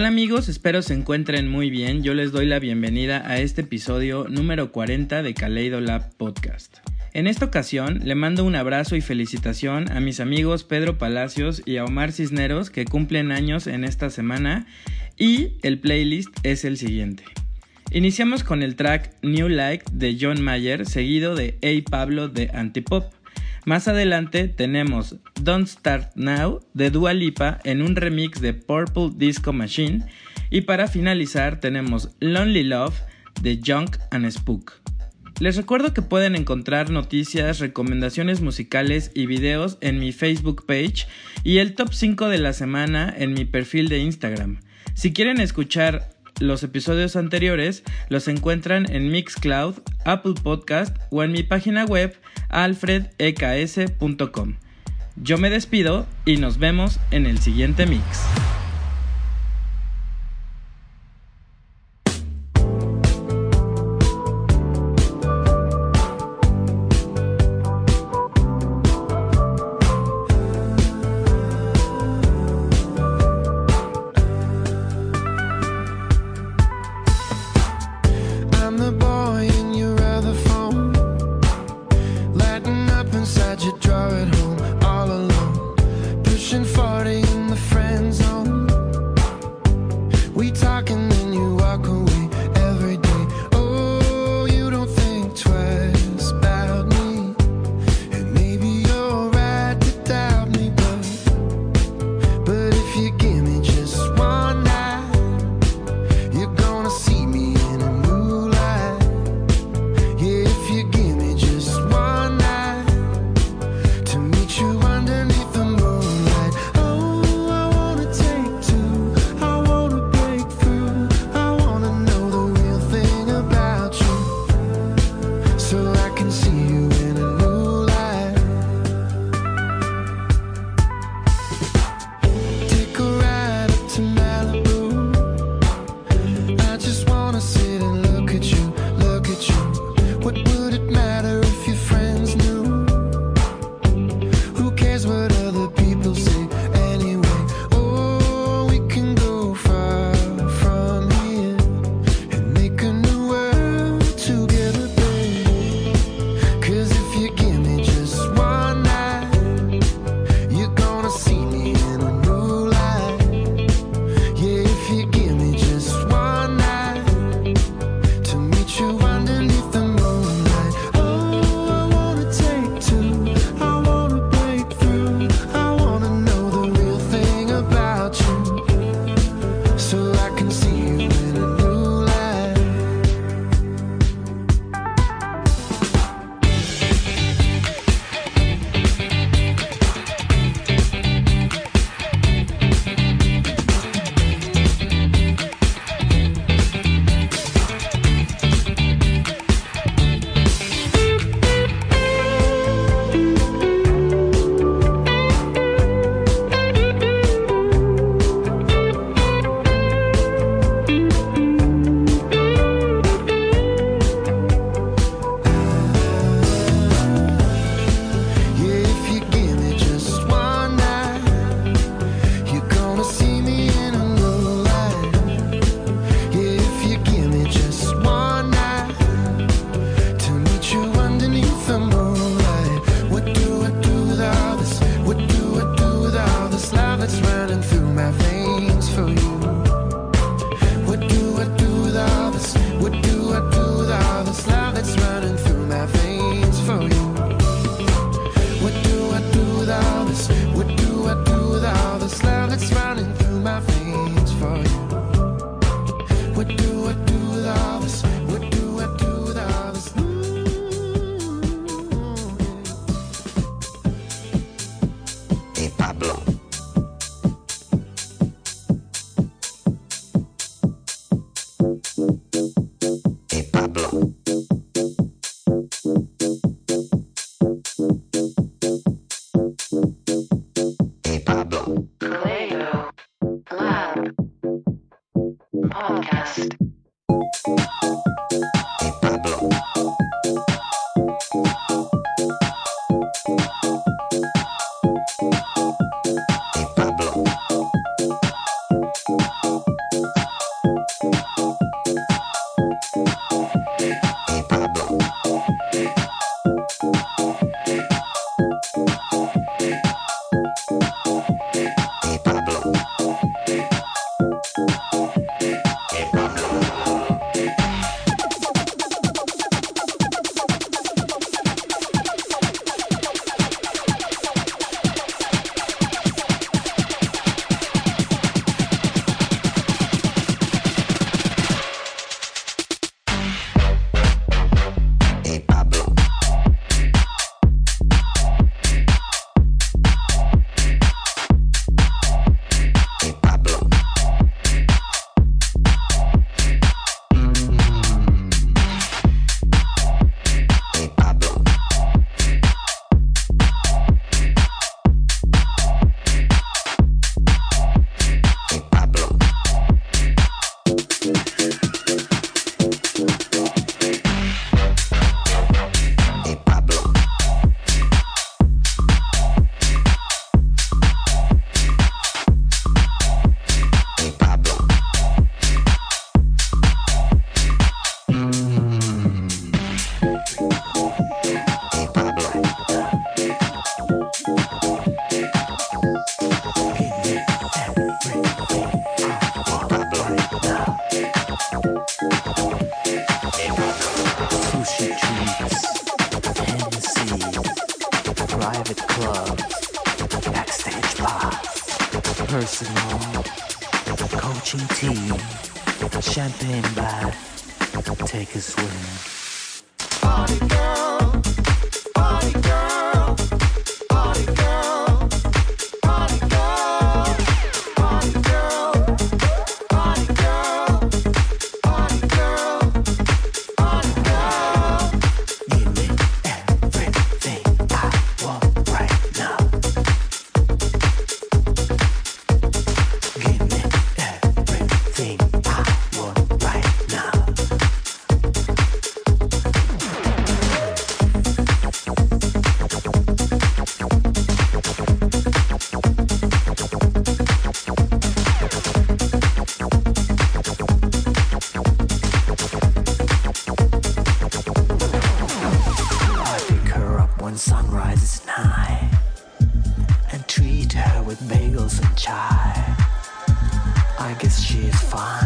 Hola amigos, espero se encuentren muy bien. Yo les doy la bienvenida a este episodio número 40 de Kaleido Lab Podcast. En esta ocasión le mando un abrazo y felicitación a mis amigos Pedro Palacios y a Omar Cisneros que cumplen años en esta semana y el playlist es el siguiente. Iniciamos con el track New Light de John Mayer seguido de Hey Pablo de Antipop. Más adelante tenemos Don't Start Now de Dua Lipa en un remix de Purple Disco Machine y para finalizar tenemos Lonely Love de Junk and Spook. Les recuerdo que pueden encontrar noticias, recomendaciones musicales y videos en mi Facebook page y el top 5 de la semana en mi perfil de Instagram. Si quieren escuchar los episodios anteriores los encuentran en Mixcloud, Apple Podcast o en mi página web alfredeks.com. Yo me despido y nos vemos en el siguiente mix. dark she is fine,